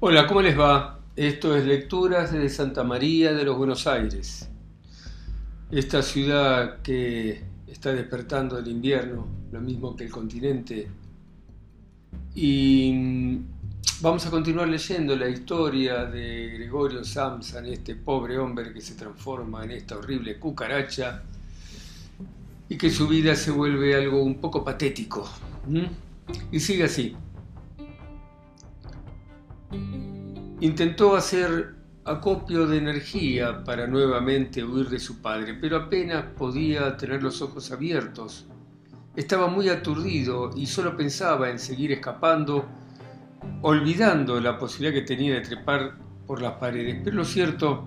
Hola, ¿cómo les va? Esto es Lecturas de Santa María de los Buenos Aires. Esta ciudad que está despertando del invierno, lo mismo que el continente. Y mm, vamos a continuar leyendo la historia de Gregorio Samsan, este pobre hombre que se transforma en esta horrible cucaracha y que su vida se vuelve algo un poco patético. Y sigue así. Intentó hacer acopio de energía para nuevamente huir de su padre, pero apenas podía tener los ojos abiertos. Estaba muy aturdido y solo pensaba en seguir escapando, olvidando la posibilidad que tenía de trepar por las paredes. Pero lo cierto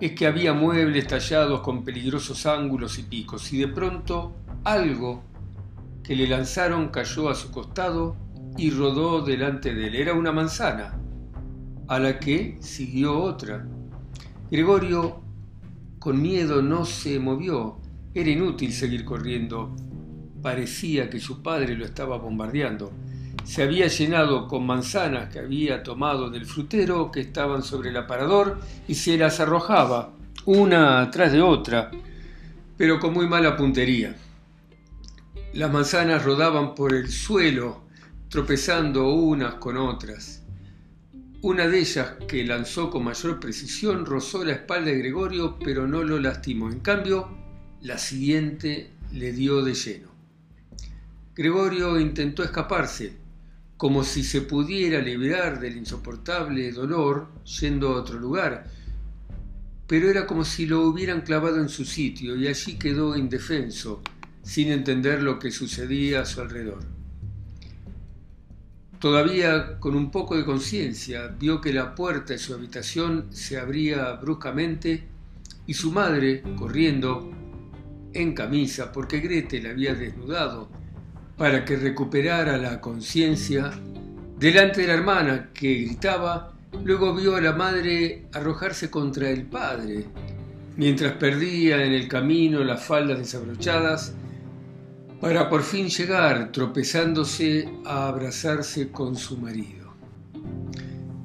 es que había muebles tallados con peligrosos ángulos y picos, y de pronto algo que le lanzaron cayó a su costado y rodó delante de él. Era una manzana a la que siguió otra. Gregorio, con miedo, no se movió. Era inútil seguir corriendo. Parecía que su padre lo estaba bombardeando. Se había llenado con manzanas que había tomado del frutero que estaban sobre el aparador y se las arrojaba, una tras de otra, pero con muy mala puntería. Las manzanas rodaban por el suelo, tropezando unas con otras. Una de ellas, que lanzó con mayor precisión, rozó la espalda de Gregorio, pero no lo lastimó. En cambio, la siguiente le dio de lleno. Gregorio intentó escaparse, como si se pudiera liberar del insoportable dolor yendo a otro lugar, pero era como si lo hubieran clavado en su sitio y allí quedó indefenso, sin entender lo que sucedía a su alrededor. Todavía con un poco de conciencia, vio que la puerta de su habitación se abría bruscamente y su madre, corriendo, en camisa, porque Grete la había desnudado, para que recuperara la conciencia, delante de la hermana que gritaba, luego vio a la madre arrojarse contra el padre, mientras perdía en el camino las faldas desabrochadas para por fin llegar tropezándose a abrazarse con su marido.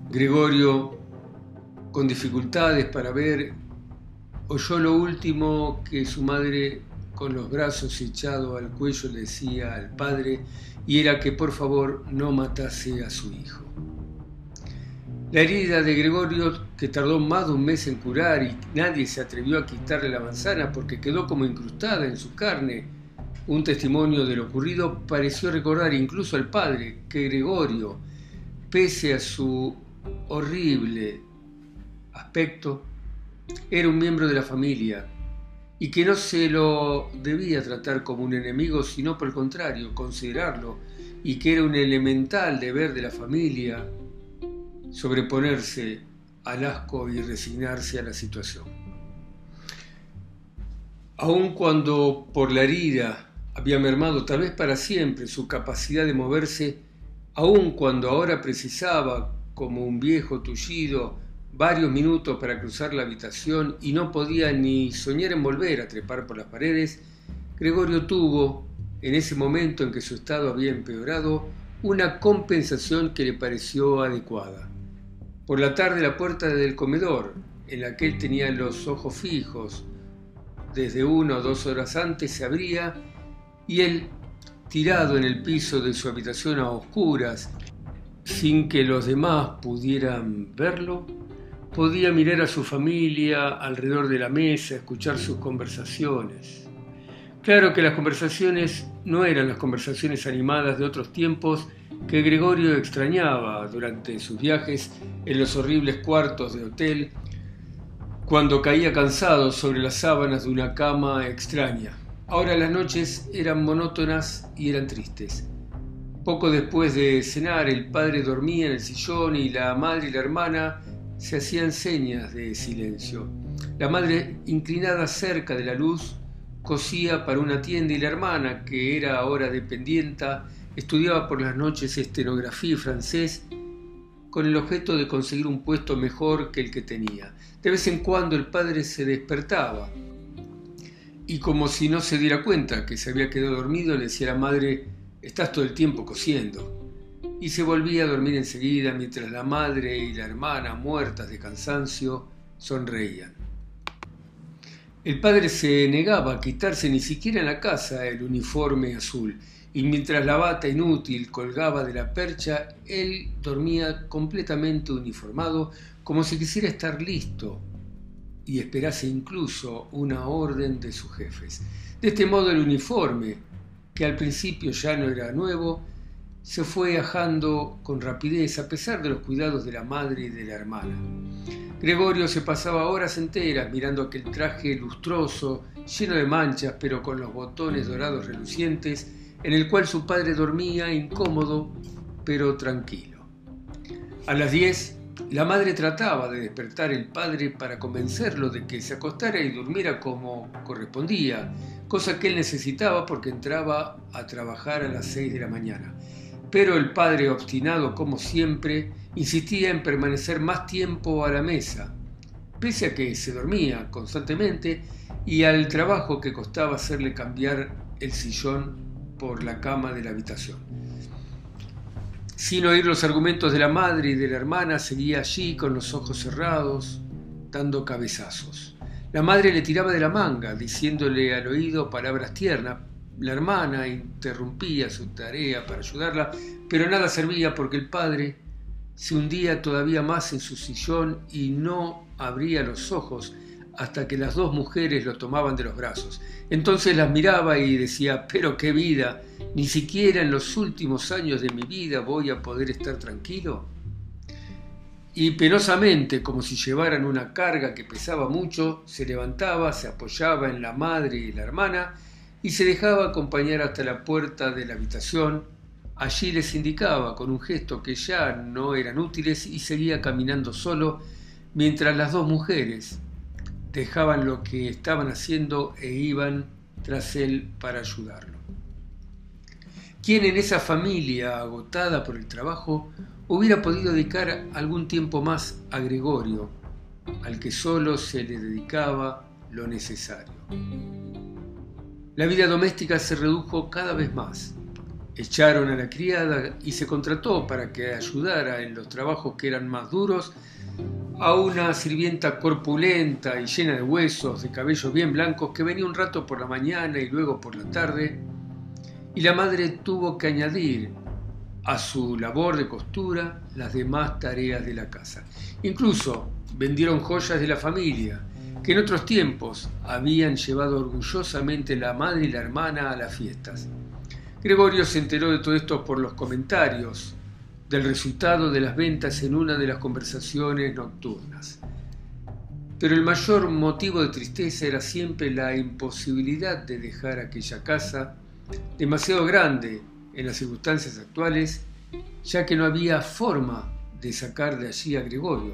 Gregorio, con dificultades para ver, oyó lo último que su madre, con los brazos echados al cuello, le decía al padre, y era que por favor no matase a su hijo. La herida de Gregorio, que tardó más de un mes en curar y nadie se atrevió a quitarle la manzana porque quedó como incrustada en su carne, un testimonio de lo ocurrido pareció recordar incluso al padre que Gregorio, pese a su horrible aspecto, era un miembro de la familia y que no se lo debía tratar como un enemigo, sino por el contrario, considerarlo, y que era un elemental deber de la familia sobreponerse al asco y resignarse a la situación. Aun cuando por la herida había mermado tal vez para siempre su capacidad de moverse, aun cuando ahora precisaba, como un viejo tullido, varios minutos para cruzar la habitación y no podía ni soñar en volver a trepar por las paredes, Gregorio tuvo, en ese momento en que su estado había empeorado, una compensación que le pareció adecuada. Por la tarde la puerta del comedor, en la que él tenía los ojos fijos, desde una o dos horas antes se abría y él, tirado en el piso de su habitación a oscuras, sin que los demás pudieran verlo, podía mirar a su familia alrededor de la mesa, escuchar sus conversaciones. Claro que las conversaciones no eran las conversaciones animadas de otros tiempos que Gregorio extrañaba durante sus viajes en los horribles cuartos de hotel, cuando caía cansado sobre las sábanas de una cama extraña. Ahora las noches eran monótonas y eran tristes. Poco después de cenar, el padre dormía en el sillón y la madre y la hermana se hacían señas de silencio. La madre, inclinada cerca de la luz, cosía para una tienda y la hermana, que era ahora dependienta, estudiaba por las noches estenografía y francés con el objeto de conseguir un puesto mejor que el que tenía. De vez en cuando el padre se despertaba y como si no se diera cuenta que se había quedado dormido, le decía a la madre, estás todo el tiempo cosiendo. y se volvía a dormir enseguida mientras la madre y la hermana, muertas de cansancio, sonreían. El padre se negaba a quitarse ni siquiera en la casa el uniforme azul, y mientras la bata inútil colgaba de la percha, él dormía completamente uniformado, como si quisiera estar listo y esperase incluso una orden de sus jefes. De este modo el uniforme, que al principio ya no era nuevo, se fue ajando con rapidez a pesar de los cuidados de la madre y de la hermana. Gregorio se pasaba horas enteras mirando aquel traje lustroso, lleno de manchas, pero con los botones dorados relucientes, en el cual su padre dormía incómodo, pero tranquilo. A las diez, la madre trataba de despertar al padre para convencerlo de que se acostara y durmiera como correspondía, cosa que él necesitaba porque entraba a trabajar a las seis de la mañana. Pero el padre, obstinado como siempre, insistía en permanecer más tiempo a la mesa, pese a que se dormía constantemente y al trabajo que costaba hacerle cambiar el sillón por la cama de la habitación. Sin oír los argumentos de la madre y de la hermana, seguía allí con los ojos cerrados, dando cabezazos. La madre le tiraba de la manga, diciéndole al oído palabras tiernas, la hermana interrumpía su tarea para ayudarla, pero nada servía porque el padre se hundía todavía más en su sillón y no abría los ojos hasta que las dos mujeres lo tomaban de los brazos. Entonces las miraba y decía, pero qué vida, ni siquiera en los últimos años de mi vida voy a poder estar tranquilo. Y penosamente, como si llevaran una carga que pesaba mucho, se levantaba, se apoyaba en la madre y la hermana, y se dejaba acompañar hasta la puerta de la habitación. Allí les indicaba con un gesto que ya no eran útiles y seguía caminando solo mientras las dos mujeres dejaban lo que estaban haciendo e iban tras él para ayudarlo. ¿Quién en esa familia agotada por el trabajo hubiera podido dedicar algún tiempo más a Gregorio, al que solo se le dedicaba lo necesario? La vida doméstica se redujo cada vez más. Echaron a la criada y se contrató para que ayudara en los trabajos que eran más duros a una sirvienta corpulenta y llena de huesos, de cabellos bien blancos, que venía un rato por la mañana y luego por la tarde, y la madre tuvo que añadir a su labor de costura las demás tareas de la casa. Incluso vendieron joyas de la familia, que en otros tiempos habían llevado orgullosamente la madre y la hermana a las fiestas. Gregorio se enteró de todo esto por los comentarios del resultado de las ventas en una de las conversaciones nocturnas. Pero el mayor motivo de tristeza era siempre la imposibilidad de dejar aquella casa, demasiado grande en las circunstancias actuales, ya que no había forma de sacar de allí a Gregorio.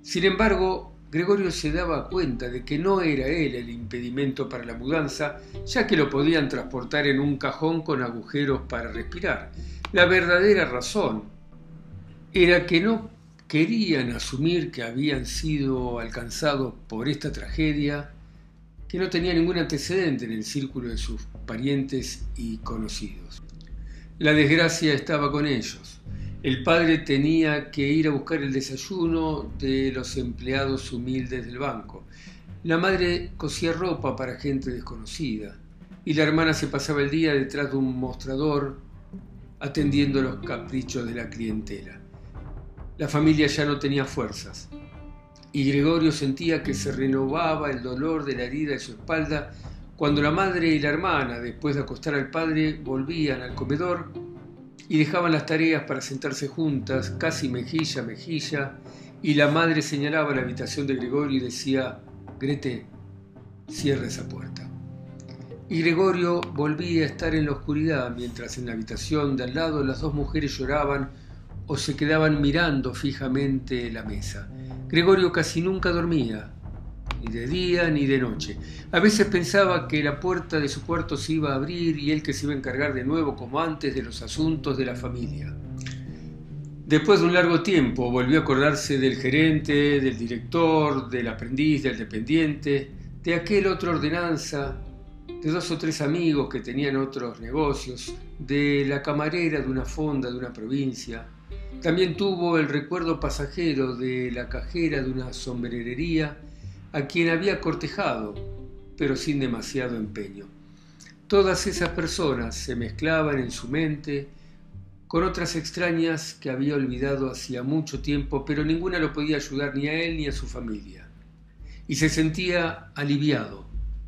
Sin embargo, Gregorio se daba cuenta de que no era él el impedimento para la mudanza, ya que lo podían transportar en un cajón con agujeros para respirar. La verdadera razón era que no querían asumir que habían sido alcanzados por esta tragedia, que no tenía ningún antecedente en el círculo de sus parientes y conocidos. La desgracia estaba con ellos el padre tenía que ir a buscar el desayuno de los empleados humildes del banco. La madre cosía ropa para gente desconocida y la hermana se pasaba el día detrás de un mostrador atendiendo los caprichos de la clientela. La familia ya no tenía fuerzas y Gregorio sentía que se renovaba el dolor de la herida de su espalda cuando la madre y la hermana, después de acostar al padre, volvían al comedor y dejaban las tareas para sentarse juntas, casi mejilla a mejilla, y la madre señalaba la habitación de Gregorio y decía, Grete, cierra esa puerta. Y Gregorio volvía a estar en la oscuridad mientras en la habitación de al lado las dos mujeres lloraban o se quedaban mirando fijamente la mesa. Gregorio casi nunca dormía, ni de día ni de noche. A veces pensaba que la puerta de su cuarto se iba a abrir y él que se iba a encargar de nuevo como antes de los asuntos de la familia. Después de un largo tiempo volvió a acordarse del gerente, del director, del aprendiz, del dependiente, de aquel otro ordenanza, de dos o tres amigos que tenían otros negocios, de la camarera de una fonda de una provincia. También tuvo el recuerdo pasajero de la cajera de una sombrerería a quien había cortejado, pero sin demasiado empeño. Todas esas personas se mezclaban en su mente con otras extrañas que había olvidado hacía mucho tiempo, pero ninguna lo podía ayudar ni a él ni a su familia. Y se sentía aliviado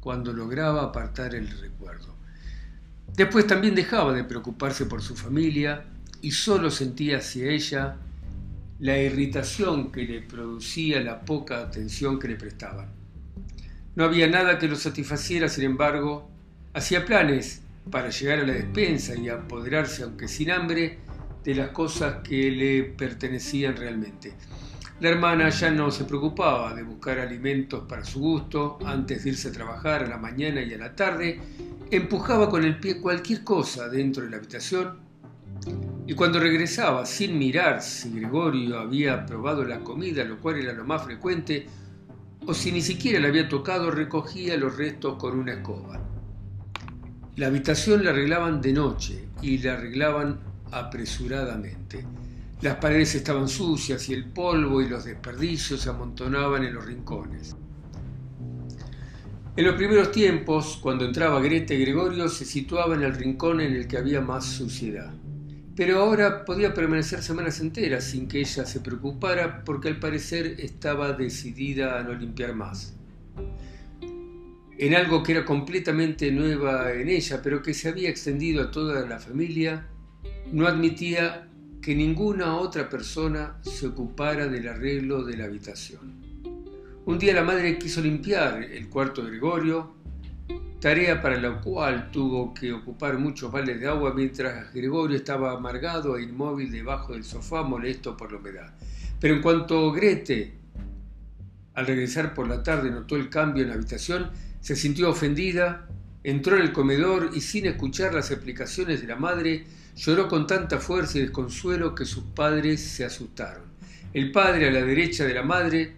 cuando lograba apartar el recuerdo. Después también dejaba de preocuparse por su familia y solo sentía hacia ella la irritación que le producía la poca atención que le prestaban. No había nada que lo satisfaciera, sin embargo, hacía planes para llegar a la despensa y apoderarse, aunque sin hambre, de las cosas que le pertenecían realmente. La hermana ya no se preocupaba de buscar alimentos para su gusto antes de irse a trabajar a la mañana y a la tarde, empujaba con el pie cualquier cosa dentro de la habitación y cuando regresaba sin mirar si Gregorio había probado la comida, lo cual era lo más frecuente, o si ni siquiera le había tocado, recogía los restos con una escoba. La habitación la arreglaban de noche y la arreglaban apresuradamente. Las paredes estaban sucias y el polvo y los desperdicios se amontonaban en los rincones. En los primeros tiempos, cuando entraba Grete, Gregorio se situaba en el rincón en el que había más suciedad. Pero ahora podía permanecer semanas enteras sin que ella se preocupara porque al parecer estaba decidida a no limpiar más. En algo que era completamente nueva en ella, pero que se había extendido a toda la familia, no admitía que ninguna otra persona se ocupara del arreglo de la habitación. Un día la madre quiso limpiar el cuarto de Gregorio, tarea para la cual tuvo que ocupar muchos vales de agua mientras Gregorio estaba amargado e inmóvil debajo del sofá molesto por la humedad. Pero en cuanto Grete, al regresar por la tarde, notó el cambio en la habitación, se sintió ofendida, entró en el comedor y sin escuchar las explicaciones de la madre, Lloró con tanta fuerza y desconsuelo que sus padres se asustaron. El padre, a la derecha de la madre,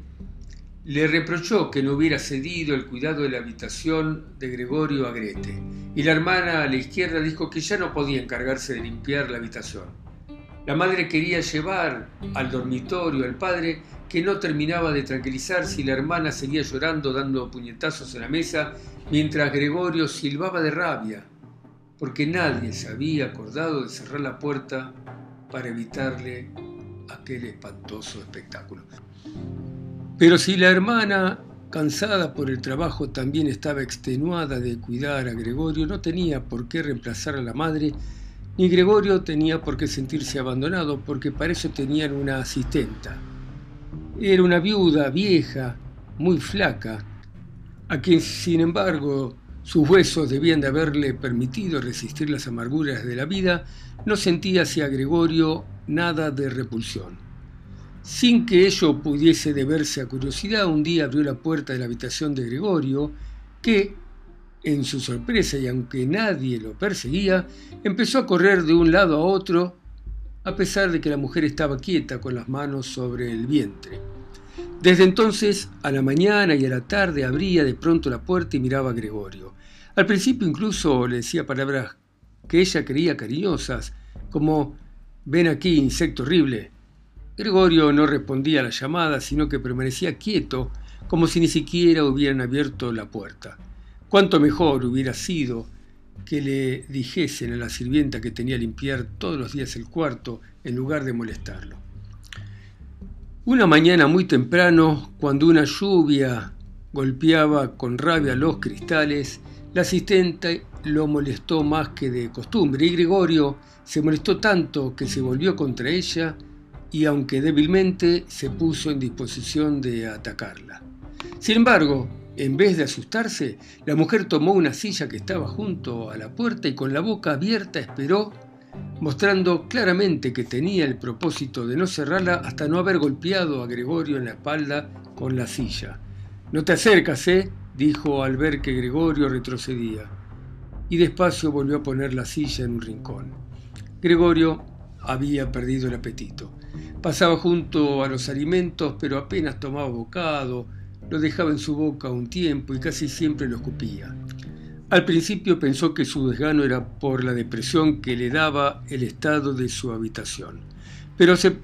le reprochó que no hubiera cedido el cuidado de la habitación de Gregorio a Grete, y la hermana a la izquierda dijo que ya no podía encargarse de limpiar la habitación. La madre quería llevar al dormitorio al padre, que no terminaba de tranquilizarse, y la hermana seguía llorando dando puñetazos en la mesa, mientras Gregorio silbaba de rabia porque nadie se había acordado de cerrar la puerta para evitarle aquel espantoso espectáculo. Pero si la hermana, cansada por el trabajo, también estaba extenuada de cuidar a Gregorio, no tenía por qué reemplazar a la madre, ni Gregorio tenía por qué sentirse abandonado, porque para eso tenían una asistenta. Era una viuda vieja, muy flaca, a quien sin embargo sus huesos debían de haberle permitido resistir las amarguras de la vida, no sentía hacia Gregorio nada de repulsión. Sin que ello pudiese deberse a curiosidad, un día abrió la puerta de la habitación de Gregorio, que, en su sorpresa y aunque nadie lo perseguía, empezó a correr de un lado a otro, a pesar de que la mujer estaba quieta con las manos sobre el vientre. Desde entonces, a la mañana y a la tarde, abría de pronto la puerta y miraba a Gregorio. Al principio incluso le decía palabras que ella creía cariñosas, como ven aquí, insecto horrible. Gregorio no respondía a la llamada, sino que permanecía quieto, como si ni siquiera hubieran abierto la puerta. Cuánto mejor hubiera sido que le dijesen a la sirvienta que tenía que limpiar todos los días el cuarto en lugar de molestarlo. Una mañana muy temprano, cuando una lluvia golpeaba con rabia los cristales, la asistente lo molestó más que de costumbre y Gregorio se molestó tanto que se volvió contra ella y aunque débilmente se puso en disposición de atacarla. Sin embargo, en vez de asustarse, la mujer tomó una silla que estaba junto a la puerta y con la boca abierta esperó, mostrando claramente que tenía el propósito de no cerrarla hasta no haber golpeado a Gregorio en la espalda con la silla. No te acercas, ¿eh? Dijo al ver que Gregorio retrocedía, y despacio volvió a poner la silla en un rincón. Gregorio había perdido el apetito. Pasaba junto a los alimentos, pero apenas tomaba bocado, lo dejaba en su boca un tiempo y casi siempre lo escupía. Al principio pensó que su desgano era por la depresión que le daba el estado de su habitación, pero se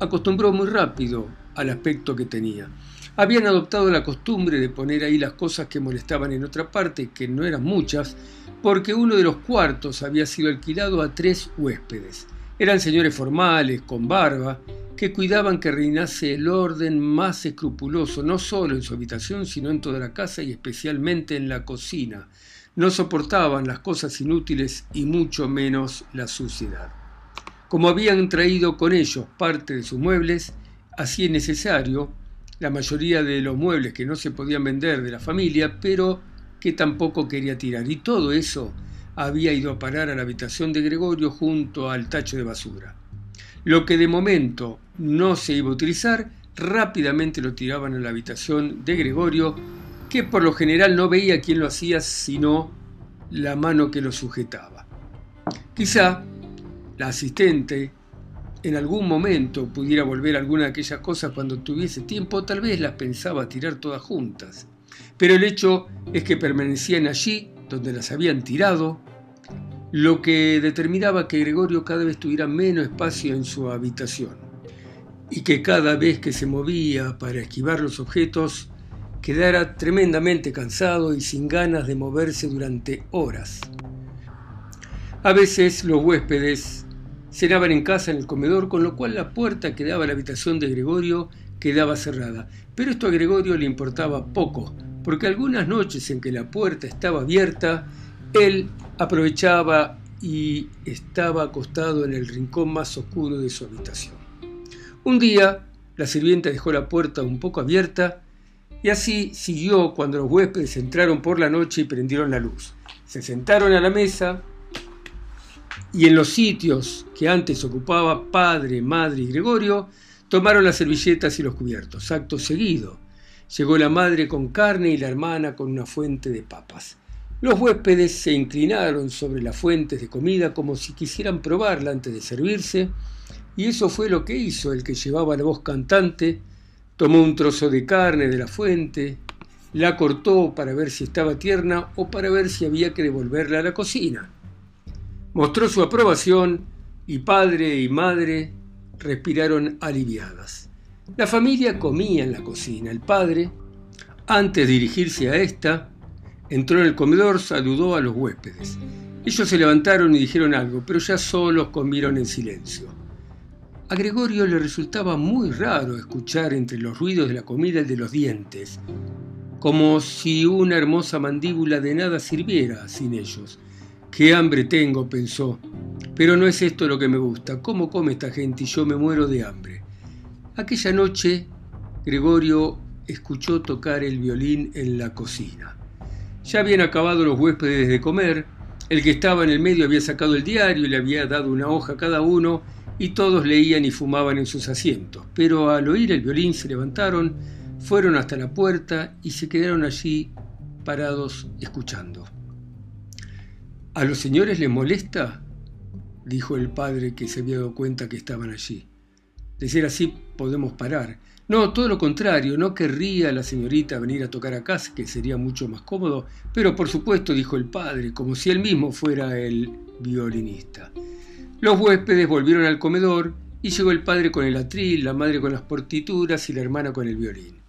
acostumbró muy rápido al aspecto que tenía. Habían adoptado la costumbre de poner ahí las cosas que molestaban en otra parte, que no eran muchas, porque uno de los cuartos había sido alquilado a tres huéspedes. Eran señores formales, con barba, que cuidaban que reinase el orden más escrupuloso, no solo en su habitación, sino en toda la casa y especialmente en la cocina. No soportaban las cosas inútiles y mucho menos la suciedad. Como habían traído con ellos parte de sus muebles, así es necesario, la mayoría de los muebles que no se podían vender de la familia, pero que tampoco quería tirar. Y todo eso había ido a parar a la habitación de Gregorio junto al tacho de basura. Lo que de momento no se iba a utilizar, rápidamente lo tiraban a la habitación de Gregorio, que por lo general no veía quién lo hacía, sino la mano que lo sujetaba. Quizá la asistente en algún momento pudiera volver alguna de aquellas cosas cuando tuviese tiempo, tal vez las pensaba tirar todas juntas. Pero el hecho es que permanecían allí, donde las habían tirado, lo que determinaba que Gregorio cada vez tuviera menos espacio en su habitación y que cada vez que se movía para esquivar los objetos quedara tremendamente cansado y sin ganas de moverse durante horas. A veces los huéspedes cenaban en casa en el comedor, con lo cual la puerta que daba a la habitación de Gregorio quedaba cerrada. Pero esto a Gregorio le importaba poco, porque algunas noches en que la puerta estaba abierta, él aprovechaba y estaba acostado en el rincón más oscuro de su habitación. Un día, la sirvienta dejó la puerta un poco abierta y así siguió cuando los huéspedes entraron por la noche y prendieron la luz. Se sentaron a la mesa y en los sitios que antes ocupaba padre, madre y Gregorio, tomaron las servilletas y los cubiertos. Acto seguido, llegó la madre con carne y la hermana con una fuente de papas. Los huéspedes se inclinaron sobre las fuentes de comida como si quisieran probarla antes de servirse, y eso fue lo que hizo el que llevaba la voz cantante, tomó un trozo de carne de la fuente, la cortó para ver si estaba tierna o para ver si había que devolverla a la cocina. Mostró su aprobación y padre y madre respiraron aliviadas. La familia comía en la cocina. El padre, antes de dirigirse a esta, entró en el comedor, saludó a los huéspedes. Ellos se levantaron y dijeron algo, pero ya solos comieron en silencio. A Gregorio le resultaba muy raro escuchar entre los ruidos de la comida el de los dientes, como si una hermosa mandíbula de nada sirviera sin ellos. Qué hambre tengo, pensó. Pero no es esto lo que me gusta. ¿Cómo come esta gente y yo me muero de hambre? Aquella noche, Gregorio escuchó tocar el violín en la cocina. Ya habían acabado los huéspedes de comer, el que estaba en el medio había sacado el diario y le había dado una hoja a cada uno, y todos leían y fumaban en sus asientos. Pero al oír el violín se levantaron, fueron hasta la puerta y se quedaron allí parados escuchando. ¿A los señores les molesta? dijo el padre que se había dado cuenta que estaban allí. De ser así, podemos parar. No, todo lo contrario, no querría la señorita venir a tocar acá, que sería mucho más cómodo, pero por supuesto, dijo el padre, como si él mismo fuera el violinista. Los huéspedes volvieron al comedor y llegó el padre con el atril, la madre con las partituras y la hermana con el violín.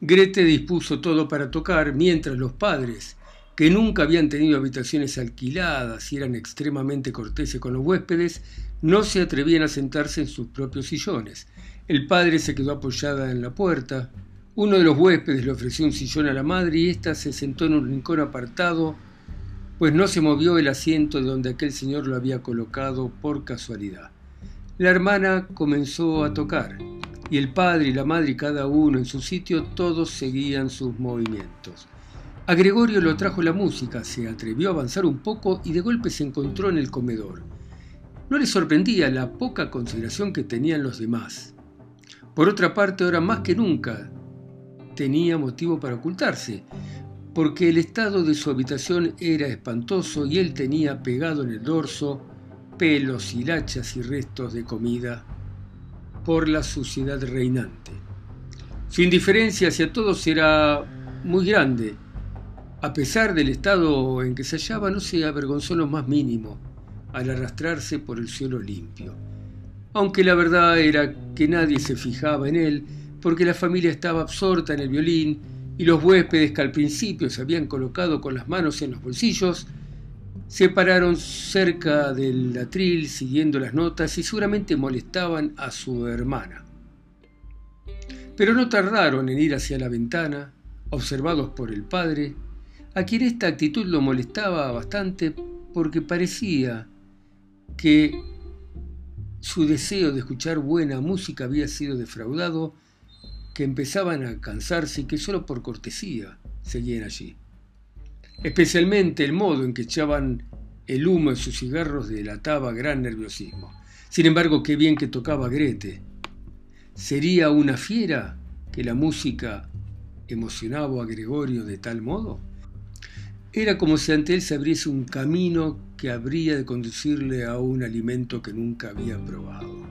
Grete dispuso todo para tocar, mientras los padres que nunca habían tenido habitaciones alquiladas y eran extremadamente corteses con los huéspedes, no se atrevían a sentarse en sus propios sillones. El padre se quedó apoyada en la puerta. Uno de los huéspedes le ofreció un sillón a la madre y ésta se sentó en un rincón apartado, pues no se movió el asiento de donde aquel señor lo había colocado por casualidad. La hermana comenzó a tocar, y el padre y la madre, cada uno en su sitio, todos seguían sus movimientos. A Gregorio lo trajo la música, se atrevió a avanzar un poco y de golpe se encontró en el comedor. No le sorprendía la poca consideración que tenían los demás. Por otra parte, ahora más que nunca tenía motivo para ocultarse, porque el estado de su habitación era espantoso y él tenía pegado en el dorso pelos, hilachas y restos de comida por la suciedad reinante. Su indiferencia hacia todos era muy grande A pesar del estado en que se hallaba, no se avergonzó lo más mínimo al arrastrarse por el suelo limpio. Aunque la verdad era que nadie se fijaba en él, porque la familia estaba absorta en el violín y los huéspedes que al principio se habían colocado con las manos en los bolsillos, se pararon cerca del atril siguiendo las notas y seguramente molestaban a su hermana. Pero no tardaron en ir hacia la ventana, observados por el padre, a quien esta actitud lo molestaba bastante porque parecía que su deseo de escuchar buena música había sido defraudado que empezaban a cansarse y que solo por cortesía seguían allí. Especialmente el modo en que echaban el humo en sus cigarros delataba gran nerviosismo. Sin embargo, qué bien que tocaba Grete. ¿Sería una fiera que la música emocionaba a Gregorio de tal modo? Era como si ante él se abriese un camino que habría de conducirle a un alimento que nunca había probado.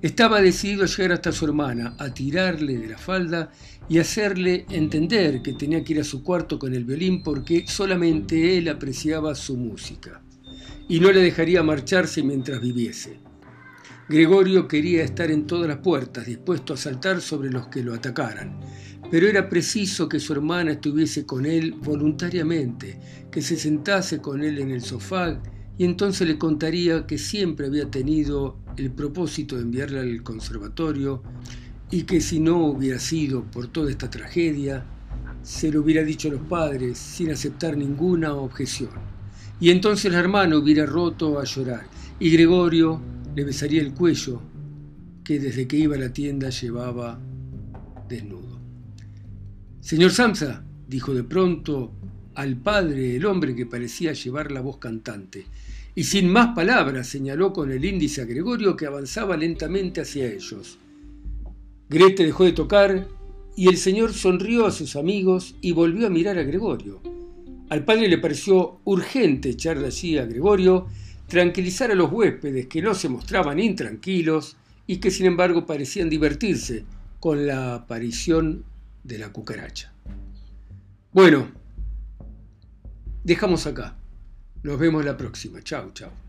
Estaba decidido a llegar hasta su hermana, a tirarle de la falda y hacerle entender que tenía que ir a su cuarto con el violín porque solamente él apreciaba su música y no le dejaría marcharse mientras viviese. Gregorio quería estar en todas las puertas, dispuesto a saltar sobre los que lo atacaran, pero era preciso que su hermana estuviese con él voluntariamente, que se sentase con él en el sofá y entonces le contaría que siempre había tenido el propósito de enviarla al conservatorio y que si no hubiera sido por toda esta tragedia, se lo hubiera dicho a los padres sin aceptar ninguna objeción. Y entonces la hermana hubiera roto a llorar y Gregorio le besaría el cuello que desde que iba a la tienda llevaba desnudo. Señor Samsa, dijo de pronto al padre el hombre que parecía llevar la voz cantante, y sin más palabras señaló con el índice a Gregorio que avanzaba lentamente hacia ellos. Grete dejó de tocar y el señor sonrió a sus amigos y volvió a mirar a Gregorio. Al padre le pareció urgente echar de allí a Gregorio, tranquilizar a los huéspedes que no se mostraban intranquilos y que sin embargo parecían divertirse con la aparición de la cucaracha. Bueno, dejamos acá. Nos vemos la próxima. Chao, chao.